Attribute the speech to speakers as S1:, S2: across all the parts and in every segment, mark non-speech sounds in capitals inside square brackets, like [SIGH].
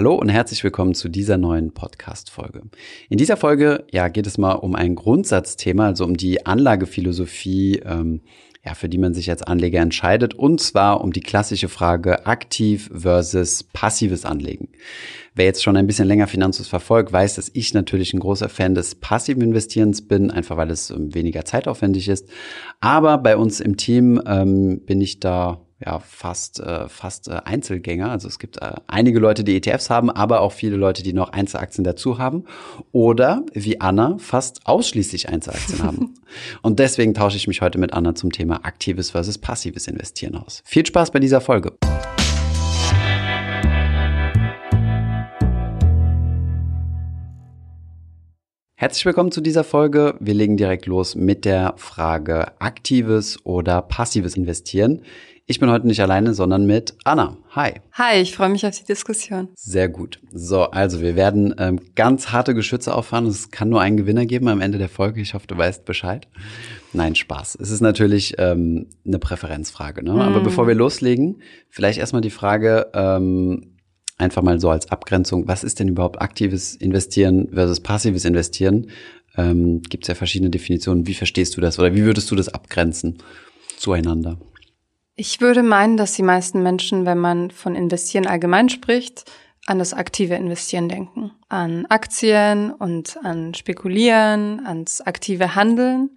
S1: Hallo und herzlich willkommen zu dieser neuen Podcast-Folge. In dieser Folge ja, geht es mal um ein Grundsatzthema, also um die Anlagephilosophie, ähm, ja, für die man sich als Anleger entscheidet, und zwar um die klassische Frage aktiv versus passives Anlegen. Wer jetzt schon ein bisschen länger Finanzus verfolgt, weiß, dass ich natürlich ein großer Fan des passiven Investierens bin, einfach weil es ähm, weniger zeitaufwendig ist. Aber bei uns im Team ähm, bin ich da ja fast äh, fast äh, Einzelgänger. Also es gibt äh, einige Leute, die ETFs haben, aber auch viele Leute, die noch Einzelaktien dazu haben oder wie Anna fast ausschließlich Einzelaktien haben. [LAUGHS] Und deswegen tausche ich mich heute mit Anna zum Thema aktives versus passives Investieren aus. Viel Spaß bei dieser Folge. Herzlich willkommen zu dieser Folge. Wir legen direkt los mit der Frage aktives oder passives Investieren. Ich bin heute nicht alleine, sondern mit Anna. Hi.
S2: Hi, ich freue mich auf die Diskussion.
S1: Sehr gut. So, also wir werden ähm, ganz harte Geschütze auffahren. Es kann nur einen Gewinner geben am Ende der Folge. Ich hoffe, du weißt Bescheid. Nein, Spaß. Es ist natürlich ähm, eine Präferenzfrage. Ne? Mm. Aber bevor wir loslegen, vielleicht erstmal die Frage, ähm, einfach mal so als Abgrenzung, was ist denn überhaupt aktives Investieren versus passives Investieren? Ähm, Gibt es ja verschiedene Definitionen. Wie verstehst du das oder wie würdest du das abgrenzen zueinander?
S2: Ich würde meinen, dass die meisten Menschen, wenn man von Investieren allgemein spricht, an das aktive Investieren denken. An Aktien und an Spekulieren, ans aktive Handeln.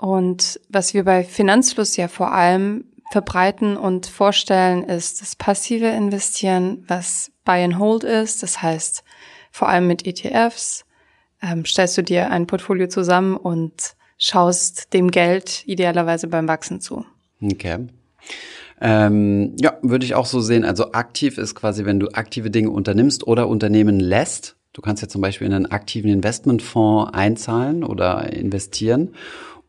S2: Und was wir bei Finanzfluss ja vor allem verbreiten und vorstellen, ist das passive Investieren, was Buy and Hold ist. Das heißt, vor allem mit ETFs ähm, stellst du dir ein Portfolio zusammen und schaust dem Geld idealerweise beim Wachsen zu.
S1: Okay. Ähm, ja, würde ich auch so sehen. Also aktiv ist quasi, wenn du aktive Dinge unternimmst oder unternehmen lässt. Du kannst ja zum Beispiel in einen aktiven Investmentfonds einzahlen oder investieren.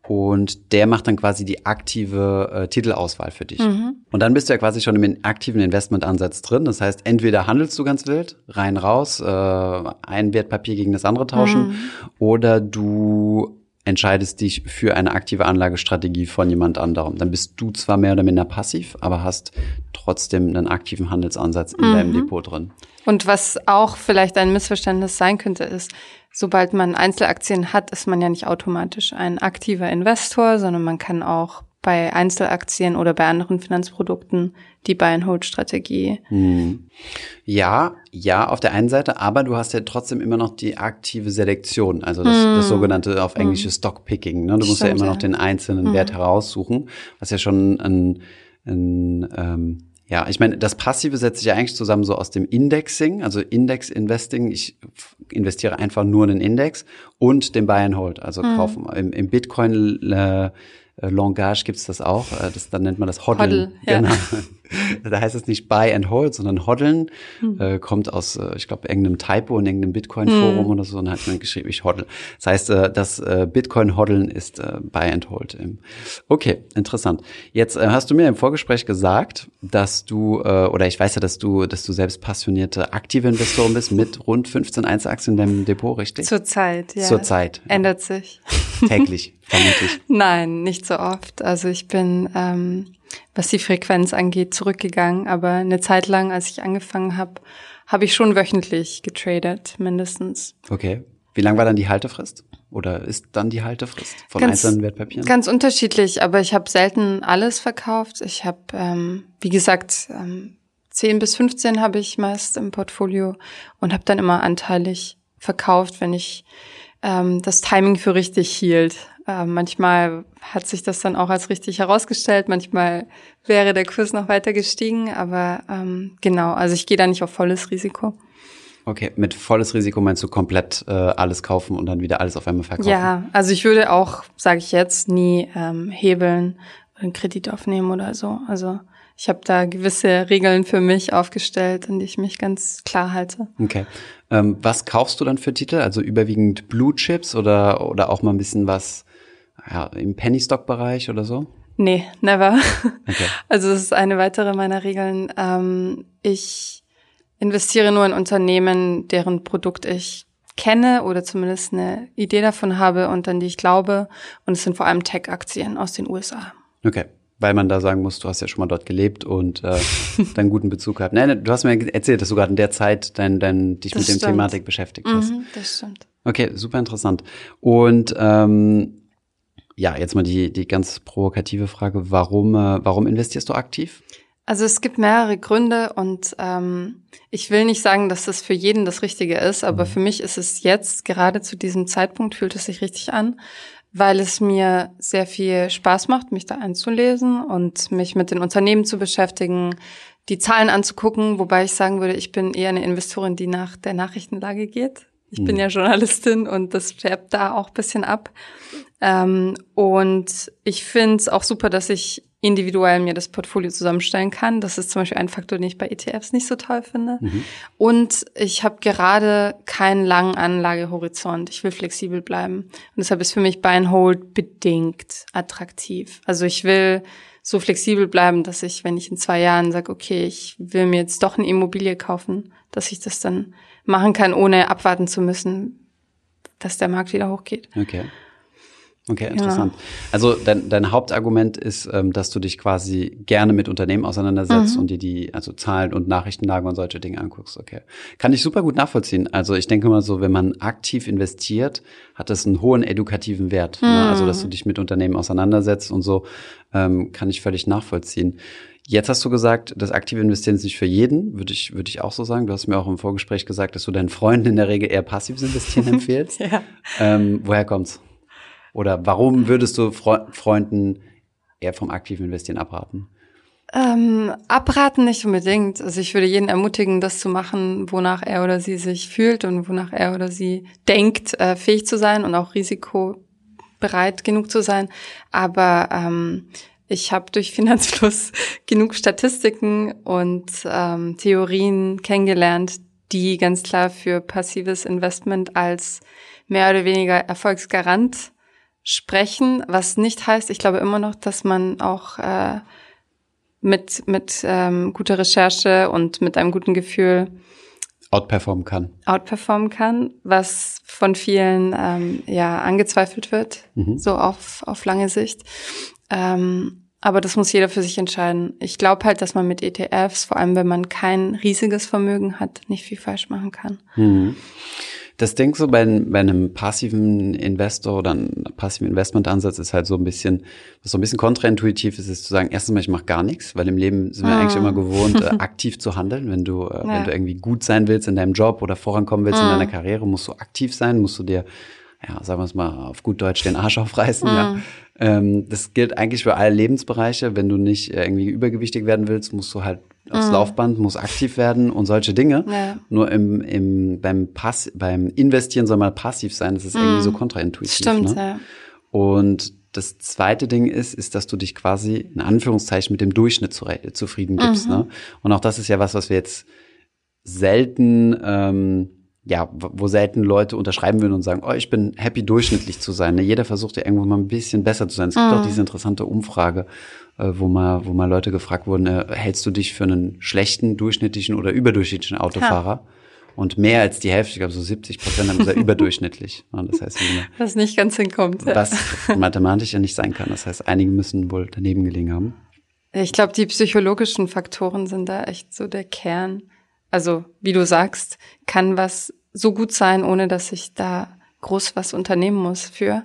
S1: Und der macht dann quasi die aktive äh, Titelauswahl für dich. Mhm. Und dann bist du ja quasi schon im aktiven Investmentansatz drin. Das heißt, entweder handelst du ganz wild, rein raus, äh, ein Wertpapier gegen das andere tauschen, mhm. oder du entscheidest dich für eine aktive Anlagestrategie von jemand anderem. Dann bist du zwar mehr oder minder passiv, aber hast trotzdem einen aktiven Handelsansatz in mhm. deinem Depot drin.
S2: Und was auch vielleicht ein Missverständnis sein könnte, ist, sobald man Einzelaktien hat, ist man ja nicht automatisch ein aktiver Investor, sondern man kann auch bei Einzelaktien oder bei anderen Finanzprodukten die Buy-and-Hold-Strategie. Hm.
S1: Ja, ja, auf der einen Seite, aber du hast ja trotzdem immer noch die aktive Selektion, also das, hm. das sogenannte auf Englisch hm. Stockpicking. Ne? Du musst Stimmt, ja immer noch den einzelnen hm. Wert heraussuchen, was ja schon ein, ein ähm, ja, ich meine, das Passive setzt sich ja eigentlich zusammen so aus dem Indexing, also Index-Investing. Ich investiere einfach nur in den Index und dem Buy and Hold, also hm. kaufen. Im, im Bitcoin äh, Langage gibt's das auch. Äh, das, dann nennt man das Hoddeln. Hoddle, ja. Genau. Da heißt es nicht Buy and Hold, sondern Hoddeln. Hm. Äh, kommt aus, äh, ich glaube, irgendeinem Typo in irgendeinem Bitcoin-Forum hm. oder so. Und dann hat man geschrieben, ich hoddle. Das heißt, äh, das äh, Bitcoin-Hoddeln ist äh, Buy and Hold. Okay, interessant. Jetzt äh, hast du mir im Vorgespräch gesagt, dass du, oder ich weiß ja, dass du, dass du selbst passionierte aktive Investorin bist mit rund 15 Einzelaktien in deinem Depot, richtig?
S2: Zurzeit, ja.
S1: Zurzeit.
S2: Ändert sich.
S1: Täglich, vermutlich. [LAUGHS]
S2: Nein, nicht so oft. Also ich bin, ähm, was die Frequenz angeht, zurückgegangen. Aber eine Zeit lang, als ich angefangen habe, habe ich schon wöchentlich getradet, mindestens.
S1: Okay. Wie lang war dann die Haltefrist? Oder ist dann die Haltefrist von ganz, einzelnen Wertpapieren?
S2: Ganz unterschiedlich, aber ich habe selten alles verkauft. Ich habe, ähm, wie gesagt, ähm, 10 bis 15 habe ich meist im Portfolio und habe dann immer anteilig verkauft, wenn ich ähm, das Timing für richtig hielt. Äh, manchmal hat sich das dann auch als richtig herausgestellt, manchmal wäre der Kurs noch weiter gestiegen, aber ähm, genau, also ich gehe da nicht auf volles Risiko.
S1: Okay, mit volles Risiko meinst du komplett äh, alles kaufen und dann wieder alles auf einmal verkaufen?
S2: Ja, also ich würde auch, sage ich jetzt, nie ähm, hebeln oder einen Kredit aufnehmen oder so. Also ich habe da gewisse Regeln für mich aufgestellt, an die ich mich ganz klar halte.
S1: Okay. Ähm, was kaufst du dann für Titel? Also überwiegend Blue Chips oder, oder auch mal ein bisschen was ja, im Penny Stock Bereich oder so?
S2: Nee, never. Okay. [LAUGHS] Also das ist eine weitere meiner Regeln. Ähm, ich investiere nur in Unternehmen, deren Produkt ich kenne oder zumindest eine Idee davon habe und an die ich glaube. Und es sind vor allem Tech-Aktien aus den USA.
S1: Okay. weil man da sagen muss, du hast ja schon mal dort gelebt und äh, [LAUGHS] deinen guten Bezug gehabt. Nein, du hast mir erzählt, dass du gerade in der Zeit dein, dein, dich das mit dem Thematik beschäftigt hast. Mhm,
S2: das stimmt.
S1: Okay, super interessant. Und ähm, ja, jetzt mal die, die ganz provokative Frage, warum, äh, warum investierst du aktiv?
S2: Also es gibt mehrere Gründe und ähm, ich will nicht sagen, dass das für jeden das Richtige ist, aber mhm. für mich ist es jetzt, gerade zu diesem Zeitpunkt, fühlt es sich richtig an, weil es mir sehr viel Spaß macht, mich da einzulesen und mich mit den Unternehmen zu beschäftigen, die Zahlen anzugucken, wobei ich sagen würde, ich bin eher eine Investorin, die nach der Nachrichtenlage geht. Ich mhm. bin ja Journalistin und das färbt da auch bisschen ab. Ähm, und ich finde es auch super, dass ich individuell mir das Portfolio zusammenstellen kann. Das ist zum Beispiel ein Faktor, den ich bei ETFs nicht so toll finde. Mhm. Und ich habe gerade keinen langen Anlagehorizont. Ich will flexibel bleiben. Und deshalb ist für mich Buy and Hold bedingt attraktiv. Also ich will so flexibel bleiben, dass ich, wenn ich in zwei Jahren sage, okay, ich will mir jetzt doch eine Immobilie kaufen, dass ich das dann machen kann, ohne abwarten zu müssen, dass der Markt wieder hochgeht.
S1: Okay. Okay, interessant. Ja. Also dein, dein Hauptargument ist, ähm, dass du dich quasi gerne mit Unternehmen auseinandersetzt mhm. und dir die, also Zahlen und Nachrichtenlage und solche Dinge anguckst. Okay. Kann ich super gut nachvollziehen. Also ich denke mal so, wenn man aktiv investiert, hat das einen hohen edukativen Wert. Mhm. Ne? Also dass du dich mit Unternehmen auseinandersetzt und so, ähm, kann ich völlig nachvollziehen. Jetzt hast du gesagt, das aktive Investieren ist nicht für jeden, würde ich, würde ich auch so sagen. Du hast mir auch im Vorgespräch gesagt, dass du deinen Freunden in der Regel eher passives Investieren [LAUGHS] empfehlst. ja. Ähm, woher kommt's? Oder warum würdest du Fre Freunden eher vom aktiven Investieren abraten?
S2: Ähm, abraten nicht unbedingt. Also ich würde jeden ermutigen, das zu machen, wonach er oder sie sich fühlt und wonach er oder sie denkt, äh, fähig zu sein und auch risikobereit genug zu sein. Aber ähm, ich habe durch Finanzfluss [LAUGHS] genug Statistiken und ähm, Theorien kennengelernt, die ganz klar für passives Investment als mehr oder weniger Erfolgsgarant sprechen, was nicht heißt, ich glaube immer noch, dass man auch äh, mit, mit ähm, guter Recherche und mit einem guten Gefühl
S1: outperformen kann.
S2: Outperformen kann, was von vielen ähm, ja angezweifelt wird, mhm. so auf, auf lange Sicht. Ähm, aber das muss jeder für sich entscheiden. Ich glaube halt, dass man mit ETFs, vor allem wenn man kein riesiges Vermögen hat, nicht viel falsch machen kann.
S1: Mhm. Das Ding so bei, bei einem passiven Investor oder einem passiven Investmentansatz ist halt so ein bisschen, was so ein bisschen kontraintuitiv ist, ist zu sagen, erstens mal, ich mache gar nichts, weil im Leben sind wir mm. eigentlich immer gewohnt, äh, [LAUGHS] aktiv zu handeln. Wenn du, äh, ja. wenn du irgendwie gut sein willst in deinem Job oder vorankommen willst mm. in deiner Karriere, musst du aktiv sein, musst du dir, ja, sagen wir es mal auf gut Deutsch, den Arsch aufreißen, mm. ja. Ähm, das gilt eigentlich für alle Lebensbereiche. Wenn du nicht äh, irgendwie übergewichtig werden willst, musst du halt aufs mhm. Laufband, muss aktiv werden und solche Dinge. Ja. Nur im, im, beim, Pass, beim Investieren soll man passiv sein. Das ist mhm. irgendwie so kontraintuitiv.
S2: Stimmt,
S1: ne?
S2: ja.
S1: Und das zweite Ding ist, ist, dass du dich quasi in Anführungszeichen mit dem Durchschnitt zufrieden gibst. Mhm. Ne? Und auch das ist ja was, was wir jetzt selten ähm, ja, wo selten Leute unterschreiben würden und sagen, oh, ich bin happy, durchschnittlich zu sein. Ne? Jeder versucht ja irgendwo mal ein bisschen besser zu sein. Es gibt mhm. auch diese interessante Umfrage, wo mal, wo mal Leute gefragt wurden, äh, hältst du dich für einen schlechten, durchschnittlichen oder überdurchschnittlichen Autofahrer? Ja. Und mehr als die Hälfte, ich glaube so 70 Prozent haben gesagt [LAUGHS] überdurchschnittlich. das heißt,
S2: was nicht ganz hinkommt.
S1: Was mathematisch ja nicht sein kann. Das heißt, einige müssen wohl daneben gelegen haben.
S2: Ich glaube, die psychologischen Faktoren sind da echt so der Kern. Also, wie du sagst, kann was so gut sein, ohne dass ich da groß was unternehmen muss für.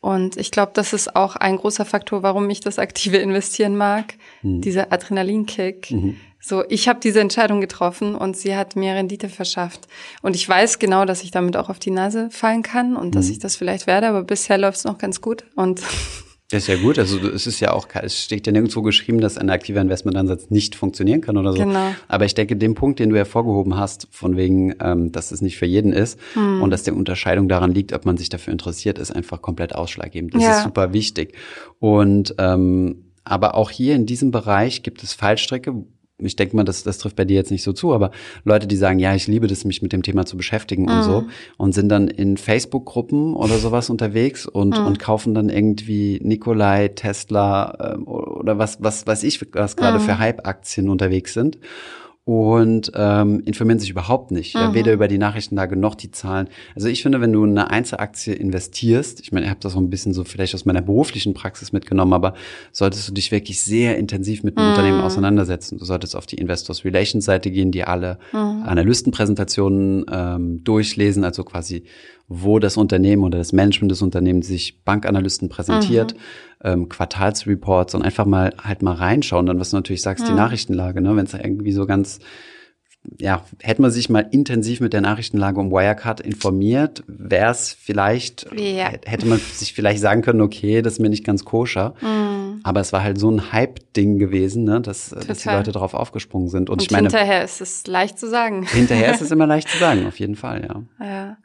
S2: Und ich glaube, das ist auch ein großer Faktor, warum ich das aktive Investieren mag, mhm. dieser Adrenalinkick. Mhm. So, ich habe diese Entscheidung getroffen und sie hat mir Rendite verschafft. Und ich weiß genau, dass ich damit auch auf die Nase fallen kann und mhm. dass ich das vielleicht werde, aber bisher läuft es noch ganz gut. Und [LAUGHS]
S1: Das ist ja gut. Also es ist ja auch, es steht ja nirgendwo geschrieben, dass ein aktiver Investmentansatz nicht funktionieren kann oder so. Genau. Aber ich denke, den Punkt, den du hervorgehoben hast, von wegen, ähm, dass es nicht für jeden ist hm. und dass die Unterscheidung daran liegt, ob man sich dafür interessiert, ist einfach komplett ausschlaggebend. Das ja. ist super wichtig. Und ähm, aber auch hier in diesem Bereich gibt es Fallstricke, ich denke mal, das, das trifft bei dir jetzt nicht so zu, aber Leute, die sagen, ja, ich liebe das, mich mit dem Thema zu beschäftigen mhm. und so und sind dann in Facebook-Gruppen oder sowas unterwegs und, mhm. und kaufen dann irgendwie Nikolai, Tesla äh, oder was, was weiß ich, was gerade mhm. für Hype-Aktien unterwegs sind und ähm, informieren sich überhaupt nicht. Mhm. Ja, weder über die Nachrichtenlage noch die Zahlen. Also ich finde, wenn du in eine Einzelaktie investierst, ich meine, ich habe das so ein bisschen so vielleicht aus meiner beruflichen Praxis mitgenommen, aber solltest du dich wirklich sehr intensiv mit dem mhm. Unternehmen auseinandersetzen. Du solltest auf die Investors Relations Seite gehen, die alle mhm. Analystenpräsentationen ähm, durchlesen, also quasi wo das Unternehmen oder das Management des Unternehmens sich Bankanalysten präsentiert, mhm. ähm, Quartalsreports und einfach mal halt mal reinschauen. Dann, was du natürlich sagst, mhm. die Nachrichtenlage, ne? wenn es irgendwie so ganz ja, hätte man sich mal intensiv mit der Nachrichtenlage um Wirecard informiert, wäre es vielleicht, ja. hätte man sich vielleicht sagen können, okay, das ist mir nicht ganz koscher. Mm. Aber es war halt so ein Hype-Ding gewesen, ne, dass, dass die Leute darauf aufgesprungen sind.
S2: Und,
S1: Und ich meine.
S2: Hinterher ist es leicht zu sagen.
S1: Hinterher ist es immer [LAUGHS] leicht zu sagen, auf jeden Fall,
S2: ja. Ja.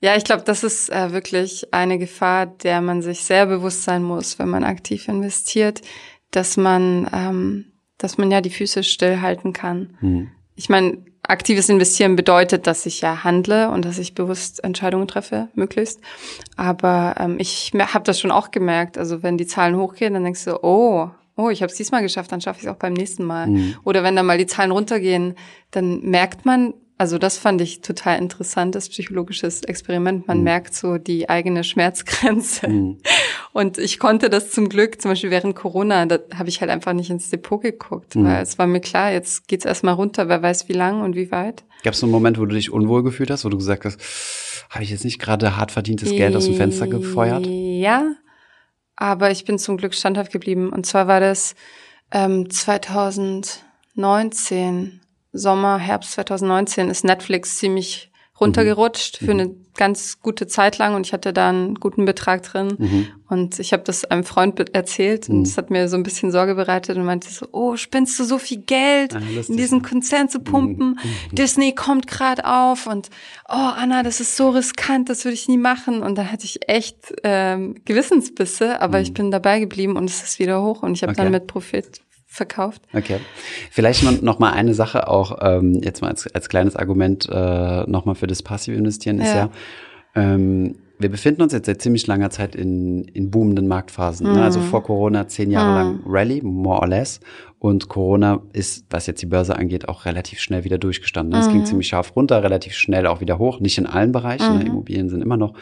S2: Ja, ich glaube, das ist äh, wirklich eine Gefahr, der man sich sehr bewusst sein muss, wenn man aktiv investiert, dass man, ähm, dass man ja die Füße stillhalten kann. Mhm. Ich meine, aktives Investieren bedeutet, dass ich ja handle und dass ich bewusst Entscheidungen treffe, möglichst. Aber ähm, ich habe das schon auch gemerkt. Also wenn die Zahlen hochgehen, dann denkst du, oh, oh, ich habe es diesmal geschafft, dann schaffe ich es auch beim nächsten Mal. Mhm. Oder wenn dann mal die Zahlen runtergehen, dann merkt man, also das fand ich total interessant, das psychologisches Experiment. Man mhm. merkt so die eigene Schmerzgrenze. Mhm. Und ich konnte das zum Glück, zum Beispiel während Corona, da habe ich halt einfach nicht ins Depot geguckt, mhm. weil es war mir klar, jetzt geht's erstmal runter, wer weiß wie lang und wie weit.
S1: Gab es so einen Moment, wo du dich unwohl gefühlt hast, wo du gesagt hast, habe ich jetzt nicht gerade hart verdientes Geld aus dem Fenster gefeuert?
S2: Ja, aber ich bin zum Glück standhaft geblieben. Und zwar war das ähm, 2019 Sommer, Herbst 2019 ist Netflix ziemlich runtergerutscht mhm. für eine ganz gute Zeit lang und ich hatte da einen guten Betrag drin mhm. und ich habe das einem Freund erzählt und es mhm. hat mir so ein bisschen Sorge bereitet und meinte so, oh, spinnst du so viel Geld ah, in diesen Konzern zu pumpen? Mhm. Disney kommt gerade auf und oh, Anna, das ist so riskant, das würde ich nie machen und da hatte ich echt ähm, Gewissensbisse, aber ich mhm. bin dabei geblieben und es ist wieder hoch und ich habe okay. dann mit Profit verkauft.
S1: Okay. Vielleicht noch mal eine Sache auch ähm, jetzt mal als, als kleines Argument äh, noch mal für das passive Investieren ist ja, ähm, wir befinden uns jetzt seit ziemlich langer Zeit in, in boomenden Marktphasen. Mhm. Ne? Also mhm. vor Corona zehn Jahre mhm. lang Rally, more or less. Und Corona ist, was jetzt die Börse angeht, auch relativ schnell wieder durchgestanden. Ne? Mhm. Es ging ziemlich scharf runter, relativ schnell auch wieder hoch. Nicht in allen Bereichen. Ne? Mhm. Immobilien sind immer noch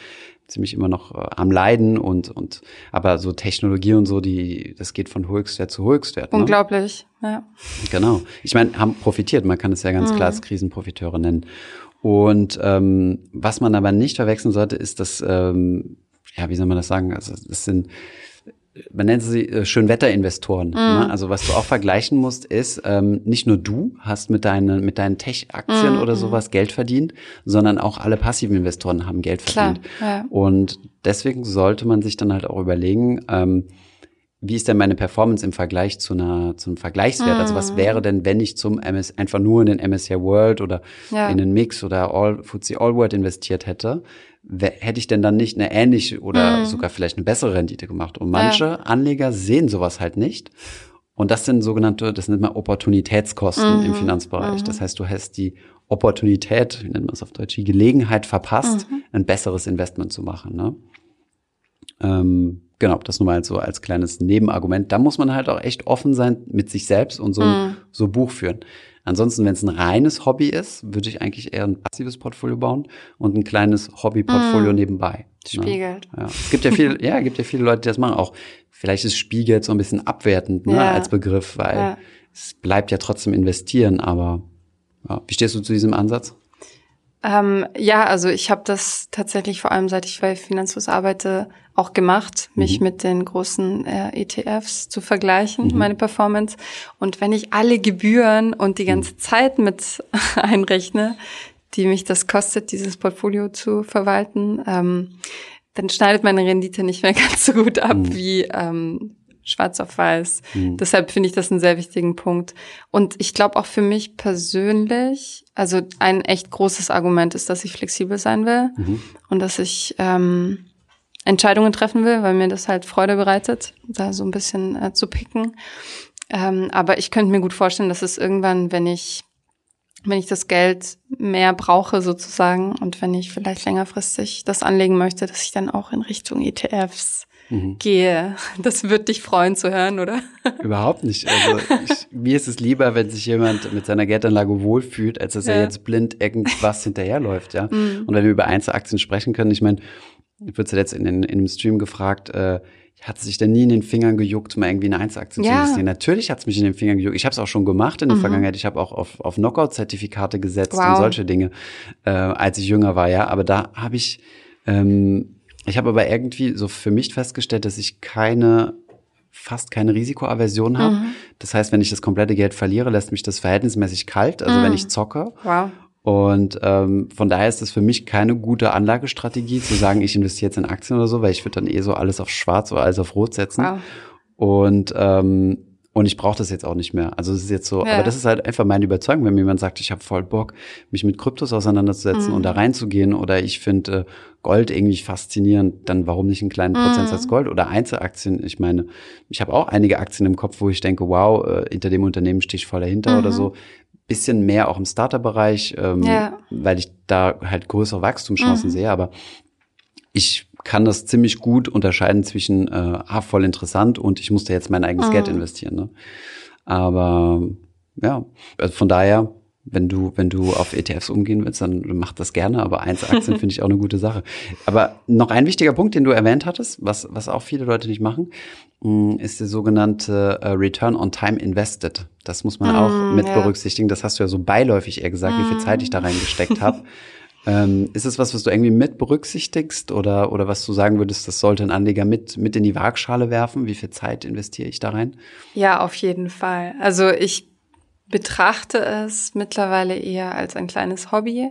S1: ziemlich immer noch äh, am Leiden und, und aber so Technologie und so, die, das geht von Höchstwert zu Höchstwert.
S2: Ne? Unglaublich, ja.
S1: Genau. Ich meine, haben profitiert, man kann es ja ganz mhm. klar als Krisenprofiteure nennen. Und ähm, was man aber nicht verwechseln sollte, ist, dass, ähm, ja, wie soll man das sagen? Also das sind man nennt sie äh, Schönwetterinvestoren. Mm. Ne? Also was du auch vergleichen musst, ist, ähm, nicht nur du hast mit deinen, mit deinen Tech-Aktien mm. oder sowas Geld verdient, sondern auch alle passiven Investoren haben Geld verdient. Klar, ja. Und deswegen sollte man sich dann halt auch überlegen, ähm, wie ist denn meine Performance im Vergleich zu einer, zum Vergleichswert? Mm. Also was mm. wäre denn, wenn ich zum MS, einfach nur in den MSCI World oder ja. in den Mix oder All, FTSE All World investiert hätte? Hätte ich denn dann nicht eine ähnliche oder mhm. sogar vielleicht eine bessere Rendite gemacht? Und manche ja. Anleger sehen sowas halt nicht. Und das sind sogenannte, das nennt man Opportunitätskosten mhm. im Finanzbereich. Mhm. Das heißt, du hast die Opportunität, wie nennt man es auf Deutsch, die Gelegenheit verpasst, mhm. ein besseres Investment zu machen. Ne? Ähm, genau, das nur mal so als kleines Nebenargument. Da muss man halt auch echt offen sein mit sich selbst und so, mhm. so Buch führen. Ansonsten, wenn es ein reines Hobby ist, würde ich eigentlich eher ein passives Portfolio bauen und ein kleines Hobbyportfolio mm. nebenbei. Ne?
S2: Spiegelt.
S1: Ja. Es gibt ja viel, [LAUGHS] ja, gibt ja viele Leute, die das machen. Auch vielleicht ist Spiegelt so ein bisschen abwertend ne, ja. als Begriff, weil ja. es bleibt ja trotzdem investieren. Aber ja. wie stehst du zu diesem Ansatz?
S2: Ähm, ja, also ich habe das tatsächlich vor allem seit ich bei Finanzlos arbeite auch gemacht, mich mhm. mit den großen äh, ETFs zu vergleichen, mhm. meine Performance. Und wenn ich alle Gebühren und die ganze mhm. Zeit mit [LAUGHS] einrechne, die mich das kostet, dieses Portfolio zu verwalten, ähm, dann schneidet meine Rendite nicht mehr [LAUGHS] ganz so gut ab mhm. wie ähm, schwarz auf weiß. Mhm. Deshalb finde ich das einen sehr wichtigen Punkt. Und ich glaube auch für mich persönlich, also ein echt großes Argument ist, dass ich flexibel sein will mhm. und dass ich ähm, Entscheidungen treffen will, weil mir das halt Freude bereitet, da so ein bisschen äh, zu picken. Ähm, aber ich könnte mir gut vorstellen, dass es irgendwann, wenn ich wenn ich das Geld mehr brauche sozusagen und wenn ich vielleicht längerfristig das anlegen möchte, dass ich dann auch in Richtung ETFs mhm. gehe. Das wird dich freuen zu hören, oder? [LAUGHS]
S1: Überhaupt nicht. Also ich, mir ist es lieber, wenn sich jemand mit seiner Geldanlage wohlfühlt, als dass ja. er jetzt blind irgendwas hinterherläuft, ja. Mhm. Und wenn wir über Einzelaktien sprechen können, ich meine, ich wurde zuletzt in, in, in einem Stream gefragt, äh, hat sich denn nie in den Fingern gejuckt, mal irgendwie eine Einzelaktie ja. zu investieren? Natürlich hat es mich in den Fingern gejuckt. Ich habe es auch schon gemacht in der mhm. Vergangenheit. Ich habe auch auf, auf Knockout-Zertifikate gesetzt wow. und solche Dinge, äh, als ich jünger war, ja. Aber da habe ich, ähm, ich habe aber irgendwie so für mich festgestellt, dass ich keine fast keine Risikoaversion habe. Mhm. Das heißt, wenn ich das komplette Geld verliere, lässt mich das verhältnismäßig kalt. Also mhm. wenn ich zocke. Wow. Und ähm, von daher ist es für mich keine gute Anlagestrategie, zu sagen, ich investiere jetzt in Aktien oder so, weil ich würde dann eh so alles auf Schwarz oder alles auf Rot setzen. Wow. Und ähm, und ich brauche das jetzt auch nicht mehr. Also es ist jetzt so, ja. aber das ist halt einfach meine Überzeugung, wenn mir jemand sagt, ich habe voll Bock, mich mit Kryptos auseinanderzusetzen mhm. und da reinzugehen oder ich finde äh, Gold irgendwie faszinierend, dann warum nicht einen kleinen mhm. Prozentsatz Gold oder Einzelaktien? Ich meine, ich habe auch einige Aktien im Kopf, wo ich denke, wow, äh, hinter dem Unternehmen stehe ich voll dahinter mhm. oder so. Bisschen mehr auch im Starter-Bereich, ähm, ja. weil ich da halt größere Wachstumschancen mhm. sehe, aber ich kann das ziemlich gut unterscheiden zwischen, äh, ah, voll interessant und ich musste jetzt mein eigenes mhm. Geld investieren. Ne? Aber ja, also von daher, wenn du, wenn du auf ETFs umgehen willst, dann mach das gerne, aber Einzelaktien [LAUGHS] finde ich auch eine gute Sache. Aber noch ein wichtiger Punkt, den du erwähnt hattest, was, was auch viele Leute nicht machen, mm, ist der sogenannte uh, Return on Time Invested. Das muss man mm, auch mit ja. berücksichtigen. Das hast du ja so beiläufig eher gesagt, mm. wie viel Zeit ich da reingesteckt habe. [LAUGHS] Ähm, ist es was, was du irgendwie mit berücksichtigst oder, oder was du sagen würdest, das sollte ein Anleger mit, mit in die Waagschale werfen? Wie viel Zeit investiere ich da rein?
S2: Ja, auf jeden Fall. Also ich betrachte es mittlerweile eher als ein kleines Hobby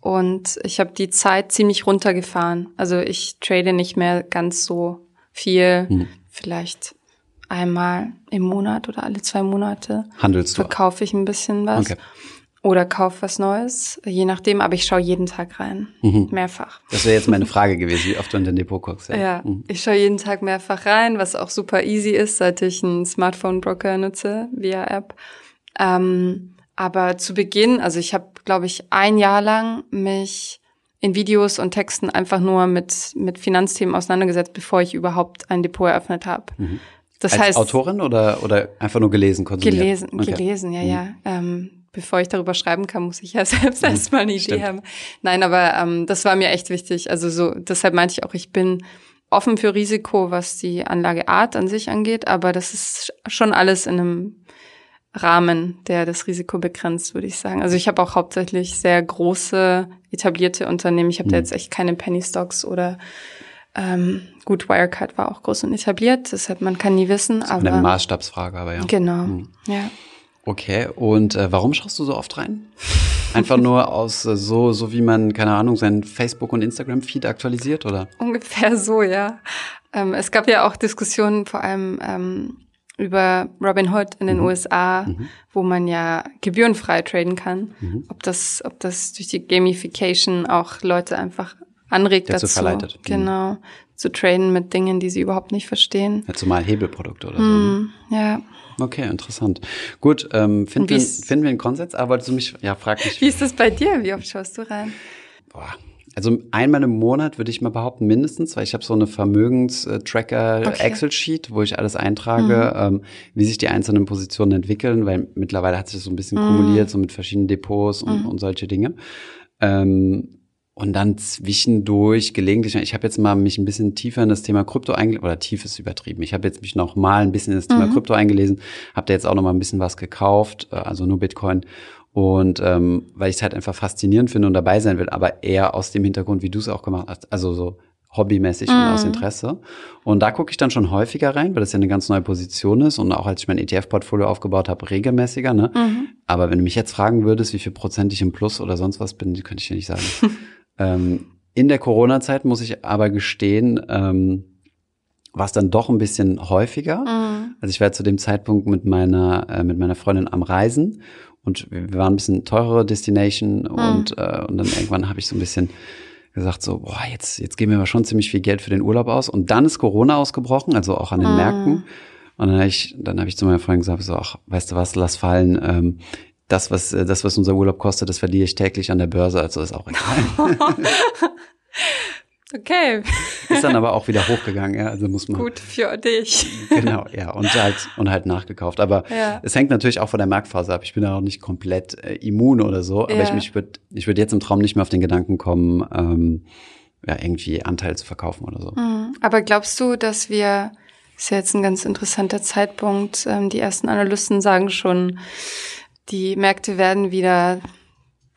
S2: und ich habe die Zeit ziemlich runtergefahren. Also ich trade nicht mehr ganz so viel, hm. vielleicht einmal im Monat oder alle zwei Monate.
S1: Handelst
S2: du? Verkaufe ich ein bisschen was. Okay. Oder kauf was Neues, je nachdem, aber ich schaue jeden Tag rein. Mhm. Mehrfach.
S1: Das wäre jetzt meine Frage gewesen, wie oft du in dein Depot guckst.
S2: Ja, ja mhm. ich schaue jeden Tag mehrfach rein, was auch super easy ist, seit ich einen Smartphone-Broker nutze via App. Ähm, aber zu Beginn, also ich habe, glaube ich, ein Jahr lang mich in Videos und Texten einfach nur mit, mit Finanzthemen auseinandergesetzt, bevor ich überhaupt ein Depot eröffnet habe. Mhm.
S1: Das Als heißt, Autorin oder, oder einfach nur gelesen, konsumiert?
S2: Gelesen, okay. gelesen, ja, mhm. ja. Ähm, bevor ich darüber schreiben kann, muss ich ja [LAUGHS] selbst mhm, erstmal eine Idee haben. Nein, aber ähm, das war mir echt wichtig. Also so, deshalb meinte ich auch, ich bin offen für Risiko, was die Anlageart an sich angeht, aber das ist schon alles in einem Rahmen, der das Risiko begrenzt, würde ich sagen. Also ich habe auch hauptsächlich sehr große etablierte Unternehmen. Ich habe mhm. da jetzt echt keine Penny Stocks oder ähm, gut, Wirecard war auch groß und etabliert, deshalb man kann nie wissen. Das ist aber
S1: eine Maßstabsfrage, aber ja.
S2: Genau, mhm. ja.
S1: Okay, und äh, warum schaust du so oft rein? Einfach nur aus äh, so, so wie man, keine Ahnung, seinen Facebook- und Instagram-Feed aktualisiert, oder?
S2: Ungefähr so, ja. Ähm, es gab ja auch Diskussionen vor allem ähm, über Robin Hood in den mhm. USA, mhm. wo man ja gebührenfrei traden kann. Mhm. Ob das, ob das durch die Gamification auch Leute einfach anregt dazu, verleitet. Mhm. genau, zu traden mit Dingen, die sie überhaupt nicht verstehen.
S1: Ja, zumal Hebelprodukte oder so. Ne?
S2: Ja.
S1: Okay, interessant. Gut, ähm, finden, wir, finden wir einen Konsens? Aber wolltest du mich, ja, frag mich.
S2: Wie ist das bei dir? Wie oft schaust du rein?
S1: Boah, also einmal im Monat würde ich mal behaupten, mindestens, weil ich habe so eine Vermögenstracker-Excel-Sheet, wo ich alles eintrage, mhm. ähm, wie sich die einzelnen Positionen entwickeln, weil mittlerweile hat sich das so ein bisschen mhm. kumuliert, so mit verschiedenen Depots und, mhm. und solche Dinge. Ähm, und dann zwischendurch gelegentlich, ich habe jetzt mal mich ein bisschen tiefer in das Thema Krypto eingelesen, oder tief ist übertrieben. Ich habe jetzt mich noch mal ein bisschen in das Thema mhm. Krypto eingelesen, habe da jetzt auch noch mal ein bisschen was gekauft, äh, also nur Bitcoin. Und ähm, weil ich es halt einfach faszinierend finde und dabei sein will, aber eher aus dem Hintergrund, wie du es auch gemacht hast, also so hobbymäßig mhm. und aus mhm. Interesse. Und da gucke ich dann schon häufiger rein, weil das ja eine ganz neue Position ist und auch als ich mein ETF-Portfolio aufgebaut habe, regelmäßiger. Ne? Mhm. Aber wenn du mich jetzt fragen würdest, wie viel Prozent ich im Plus oder sonst was bin, könnte ich dir nicht sagen. [LAUGHS] Ähm, in der Corona-Zeit muss ich aber gestehen, ähm, war es dann doch ein bisschen häufiger. Mhm. Also ich war zu dem Zeitpunkt mit meiner äh, mit meiner Freundin am Reisen und wir waren ein bisschen teurere Destination mhm. und äh, und dann irgendwann habe ich so ein bisschen gesagt so boah jetzt jetzt geben wir aber schon ziemlich viel Geld für den Urlaub aus und dann ist Corona ausgebrochen also auch an den mhm. Märkten und dann habe ich dann habe ich zu meiner Freundin gesagt so ach weißt du was lass fallen ähm, das, was, äh, das, was unser Urlaub kostet, das verliere ich täglich an der Börse, also ist auch egal. [LAUGHS]
S2: Okay.
S1: Ist dann aber auch wieder hochgegangen, ja. Also muss man.
S2: Gut für dich.
S1: Genau, ja. Und halt, und halt nachgekauft. Aber ja. es hängt natürlich auch von der Marktphase ab. Ich bin da auch nicht komplett äh, immun oder so. Aber ja. ich, ich würde ich würd jetzt im Traum nicht mehr auf den Gedanken kommen, ähm, ja, irgendwie Anteil zu verkaufen oder so.
S2: Mhm. Aber glaubst du, dass wir, ist ja jetzt ein ganz interessanter Zeitpunkt, ähm, die ersten Analysten sagen schon, die Märkte werden wieder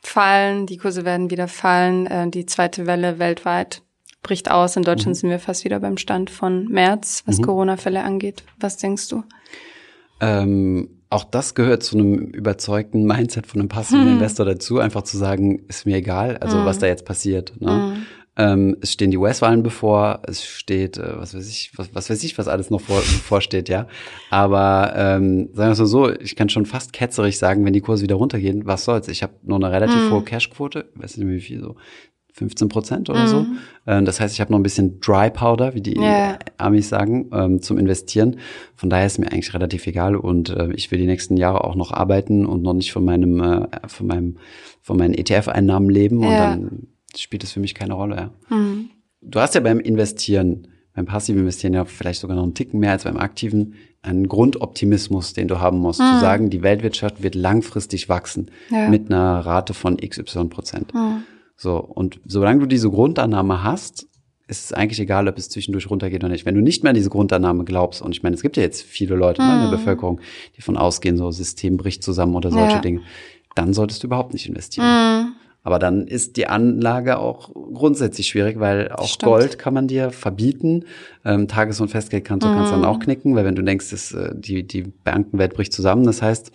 S2: fallen, die Kurse werden wieder fallen, äh, die zweite Welle weltweit bricht aus. In Deutschland mhm. sind wir fast wieder beim Stand von März, was mhm. Corona-Fälle angeht. Was denkst du?
S1: Ähm, auch das gehört zu einem überzeugten Mindset von einem passiven mhm. Investor dazu, einfach zu sagen, ist mir egal, also mhm. was da jetzt passiert. Ne? Mhm. Ähm, es stehen die US-Wahlen bevor, es steht, äh, was weiß ich, was, was weiß ich, was alles noch vor, [LAUGHS] bevorsteht, ja. Aber ähm, sagen wir es mal so, ich kann schon fast ketzerig sagen, wenn die Kurse wieder runtergehen, was soll's? Ich habe nur eine relativ mhm. hohe Cashquote, weiß nicht mehr wie viel, so 15 Prozent oder mhm. so. Ähm, das heißt, ich habe noch ein bisschen Dry Powder, wie die yeah. Amis sagen, ähm, zum Investieren. Von daher ist mir eigentlich relativ egal und äh, ich will die nächsten Jahre auch noch arbeiten und noch nicht von meinem, äh, von meinem, von meinen ETF-Einnahmen leben yeah. und dann spielt es für mich keine Rolle. Ja. Mhm. Du hast ja beim Investieren, beim passiven Investieren ja vielleicht sogar noch einen Ticken mehr als beim aktiven, einen Grundoptimismus, den du haben musst, mhm. zu sagen, die Weltwirtschaft wird langfristig wachsen ja. mit einer Rate von XY Prozent. Mhm. So, und solange du diese Grundannahme hast, ist es eigentlich egal, ob es zwischendurch runtergeht oder nicht. Wenn du nicht mehr an diese Grundannahme glaubst, und ich meine, es gibt ja jetzt viele Leute ne, in der mhm. Bevölkerung, die von ausgehen, so System bricht zusammen oder solche ja. Dinge, dann solltest du überhaupt nicht investieren. Mhm. Aber dann ist die Anlage auch grundsätzlich schwierig, weil auch Stimmt. Gold kann man dir verbieten. Ähm, Tages- und Festgeldkonto mhm. kannst du dann auch knicken, weil wenn du denkst, dass, äh, die, die Bankenwelt bricht zusammen, das heißt,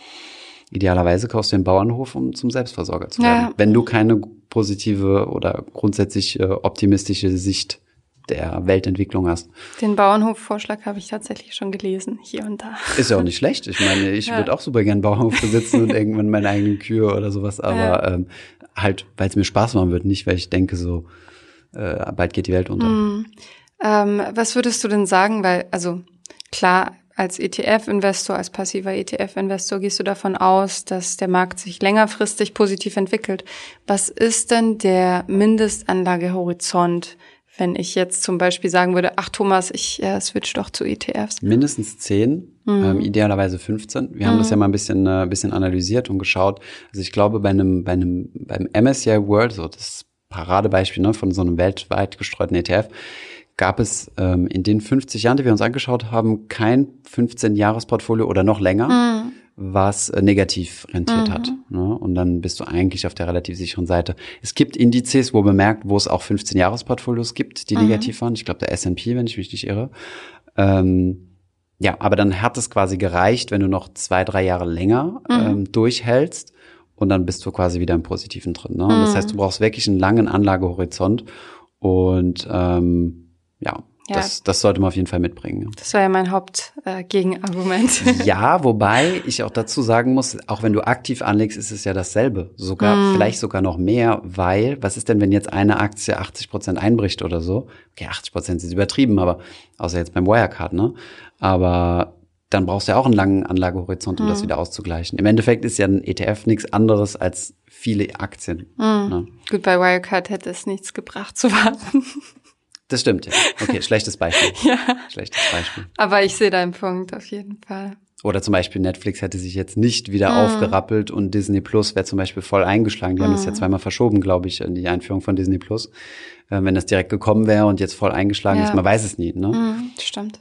S1: idealerweise kaufst du den Bauernhof, um zum Selbstversorger zu werden. Ja. Wenn du keine positive oder grundsätzlich äh, optimistische Sicht der Weltentwicklung hast.
S2: Den Bauernhof-Vorschlag habe ich tatsächlich schon gelesen, hier und da.
S1: Ist ja auch nicht [LAUGHS] schlecht. Ich meine, ich ja. würde auch super gern Bauernhof besitzen und [LAUGHS] irgendwann meine eigenen Kühe oder sowas, aber ja. ähm, halt, weil es mir Spaß machen wird, nicht, weil ich denke so, äh, bald geht die Welt unter.
S2: Mhm. Ähm, was würdest du denn sagen, weil, also klar, als ETF-Investor, als passiver ETF-Investor gehst du davon aus, dass der Markt sich längerfristig positiv entwickelt. Was ist denn der Mindestanlagehorizont, wenn ich jetzt zum Beispiel sagen würde, ach Thomas, ich äh, switch doch zu ETFs?
S1: Mindestens zehn, mhm. ähm, idealerweise 15. Wir mhm. haben das ja mal ein bisschen, äh, bisschen analysiert und geschaut. Also ich glaube, bei einem, bei einem, beim MSCI World, so das Paradebeispiel ne, von so einem weltweit gestreuten ETF, gab es ähm, in den 50 Jahren, die wir uns angeschaut haben, kein 15-Jahres-Portfolio oder noch länger, mhm. Was äh, negativ rentiert mhm. hat. Ne? Und dann bist du eigentlich auf der relativ sicheren Seite. Es gibt Indizes, wo bemerkt, wo es auch 15-Jahres-Portfolios gibt, die mhm. negativ waren. Ich glaube, der S&P, wenn ich mich nicht irre. Ähm, ja, aber dann hat es quasi gereicht, wenn du noch zwei, drei Jahre länger mhm. ähm, durchhältst und dann bist du quasi wieder im Positiven drin. Ne? Das mhm. heißt, du brauchst wirklich einen langen Anlagehorizont und ähm, ja, ja. Das, das sollte man auf jeden Fall mitbringen.
S2: Das war ja mein Hauptgegenargument.
S1: Äh, [LAUGHS] ja, wobei ich auch dazu sagen muss, auch wenn du aktiv anlegst, ist es ja dasselbe. Sogar, mm. vielleicht sogar noch mehr, weil, was ist denn, wenn jetzt eine Aktie 80 Prozent einbricht oder so? Okay, 80 Prozent ist übertrieben, aber, außer jetzt beim Wirecard, ne? Aber dann brauchst du ja auch einen langen Anlagehorizont, um mm. das wieder auszugleichen. Im Endeffekt ist ja ein ETF nichts anderes als viele Aktien. Mm.
S2: Ne? Gut, bei Wirecard hätte es nichts gebracht zu warten. [LAUGHS]
S1: Das stimmt, ja. Okay, schlechtes Beispiel. [LAUGHS] ja. Schlechtes Beispiel.
S2: Aber ich sehe deinen Punkt auf jeden Fall.
S1: Oder zum Beispiel Netflix hätte sich jetzt nicht wieder mm. aufgerappelt und Disney Plus wäre zum Beispiel voll eingeschlagen. Die mm. haben das ja mhm. zweimal verschoben, glaube ich, in die Einführung von Disney Plus. Äh, wenn das direkt gekommen wäre und jetzt voll eingeschlagen ja. ist, man weiß es nie, ne?
S2: Mm, stimmt.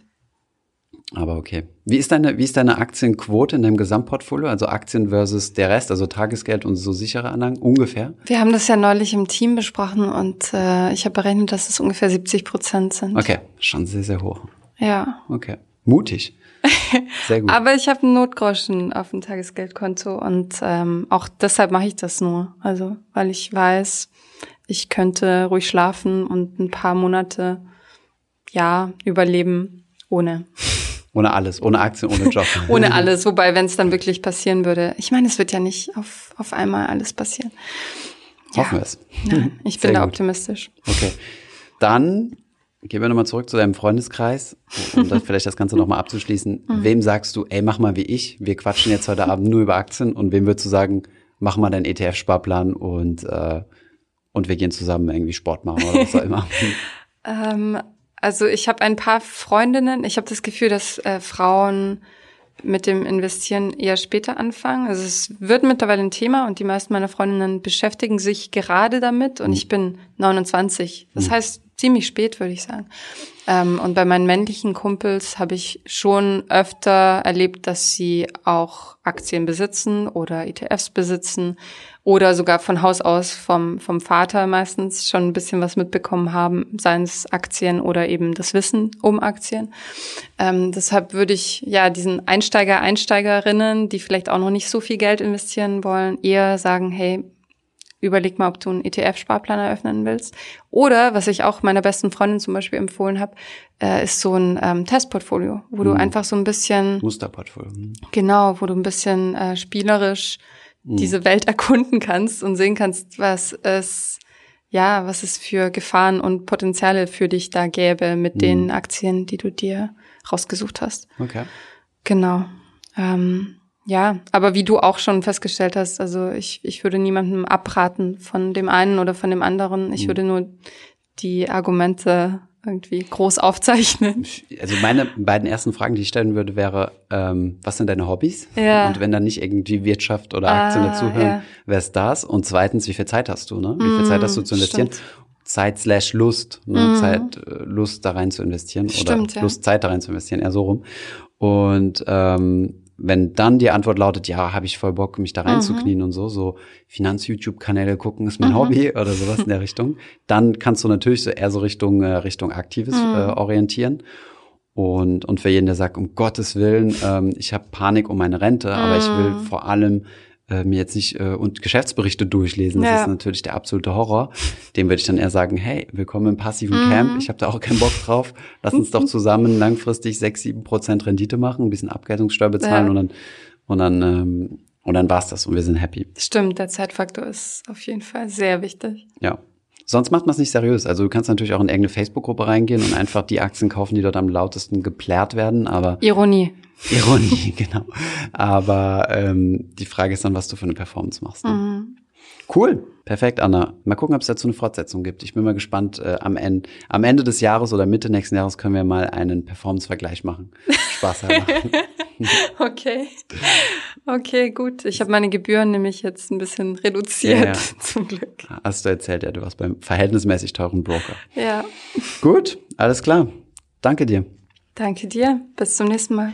S1: Aber okay. Wie ist deine, wie ist deine Aktienquote in deinem Gesamtportfolio? Also Aktien versus der Rest, also Tagesgeld und so sichere Anlagen ungefähr?
S2: Wir haben das ja neulich im Team besprochen und äh, ich habe berechnet, dass es ungefähr 70 Prozent sind.
S1: Okay, schon sehr, sehr hoch.
S2: Ja.
S1: Okay. Mutig. [LAUGHS]
S2: Sehr gut. Aber ich habe einen Notgroschen auf dem Tagesgeldkonto und ähm, auch deshalb mache ich das nur. Also, weil ich weiß, ich könnte ruhig schlafen und ein paar Monate ja überleben ohne.
S1: Ohne alles, ohne Aktien, ohne Job. [LAUGHS]
S2: ohne alles, wobei, wenn es dann wirklich passieren würde. Ich meine, es wird ja nicht auf, auf einmal alles passieren.
S1: Hoffen wir es.
S2: Ja, ich bin da gut. optimistisch.
S1: Okay. Dann gehen wir nochmal zurück zu deinem Freundeskreis, um das vielleicht das Ganze nochmal abzuschließen. Mhm. Wem sagst du, ey, mach mal wie ich, wir quatschen jetzt heute Abend nur über Aktien und wem würdest du sagen, mach mal deinen ETF-Sparplan und, äh, und wir gehen zusammen irgendwie Sport machen oder was auch immer? [LAUGHS]
S2: Ähm, also ich habe ein paar Freundinnen. Ich habe das Gefühl, dass äh, Frauen mit dem Investieren eher später anfangen. Also es wird mittlerweile ein Thema und die meisten meiner Freundinnen beschäftigen sich gerade damit und mhm. ich bin 29. Das mhm. heißt ziemlich spät, würde ich sagen. Ähm, und bei meinen männlichen Kumpels habe ich schon öfter erlebt, dass sie auch Aktien besitzen oder ETFs besitzen oder sogar von Haus aus vom, vom Vater meistens schon ein bisschen was mitbekommen haben, seien es Aktien oder eben das Wissen um Aktien. Ähm, deshalb würde ich ja diesen Einsteiger, Einsteigerinnen, die vielleicht auch noch nicht so viel Geld investieren wollen, eher sagen, hey, überleg mal, ob du einen ETF-Sparplan eröffnen willst. Oder, was ich auch meiner besten Freundin zum Beispiel empfohlen habe, äh, ist so ein ähm, Testportfolio, wo mhm. du einfach so ein bisschen
S1: Musterportfolio. Mhm.
S2: Genau, wo du ein bisschen äh, spielerisch mhm. diese Welt erkunden kannst und sehen kannst, was es ja, was es für Gefahren und Potenziale für dich da gäbe mit mhm. den Aktien, die du dir rausgesucht hast.
S1: Okay.
S2: Genau. Ähm, ja, aber wie du auch schon festgestellt hast, also ich, ich würde niemandem abraten von dem einen oder von dem anderen. Ich mhm. würde nur die Argumente irgendwie groß aufzeichnen.
S1: Also meine beiden ersten Fragen, die ich stellen würde, wäre, ähm, was sind deine Hobbys?
S2: Ja.
S1: Und wenn dann nicht irgendwie Wirtschaft oder Aktien ah, dazuhören, ja. wer ist das? Und zweitens, wie viel Zeit hast du? Ne? Wie viel Zeit hast du zu investieren? Stimmt. Zeit slash Lust, ne? Mhm. Zeit, äh, Lust da rein zu investieren
S2: Stimmt,
S1: oder ja. Lust, Zeit da rein zu investieren, eher so rum. Und ähm, wenn dann die Antwort lautet, ja, habe ich voll Bock, mich da reinzuknien mhm. und so, so Finanz-YouTube-Kanäle gucken ist mein mhm. Hobby oder sowas in der Richtung, dann kannst du natürlich so eher so Richtung, äh, Richtung Aktives mhm. äh, orientieren. Und, und für jeden, der sagt, um Gottes Willen, ähm, ich habe Panik um meine Rente, aber ich will mhm. vor allem äh, mir jetzt nicht äh, und Geschäftsberichte durchlesen. Das ja. ist natürlich der absolute Horror. Dem würde ich dann eher sagen, hey, willkommen im passiven mhm. Camp. Ich habe da auch keinen Bock drauf. Lass uns doch [LAUGHS] zusammen langfristig sechs, sieben Prozent Rendite machen, ein bisschen Abgeltungssteuer bezahlen ja. und dann und dann ähm, und dann war's das und wir sind happy.
S2: Stimmt, der Zeitfaktor ist auf jeden Fall sehr wichtig.
S1: Ja. Sonst macht man es nicht seriös. Also du kannst natürlich auch in irgendeine Facebook-Gruppe reingehen und einfach die Aktien kaufen, die dort am lautesten geplärt werden, aber
S2: Ironie.
S1: Ironie, [LAUGHS] genau. Aber ähm, die Frage ist dann, was du für eine Performance machst. Ne? Mhm. Cool, perfekt, Anna. Mal gucken, ob es dazu eine Fortsetzung gibt. Ich bin mal gespannt. Äh, am, Ende, am Ende des Jahres oder Mitte nächsten Jahres können wir mal einen Performance-Vergleich machen. Spaß haben. [LAUGHS]
S2: okay. [LAUGHS] Okay, gut. Ich habe meine Gebühren nämlich jetzt ein bisschen reduziert, ja, ja. [LAUGHS] zum Glück.
S1: Hast du erzählt, ja, du warst beim verhältnismäßig teuren Broker.
S2: Ja.
S1: Gut, alles klar. Danke dir.
S2: Danke dir. Bis zum nächsten Mal.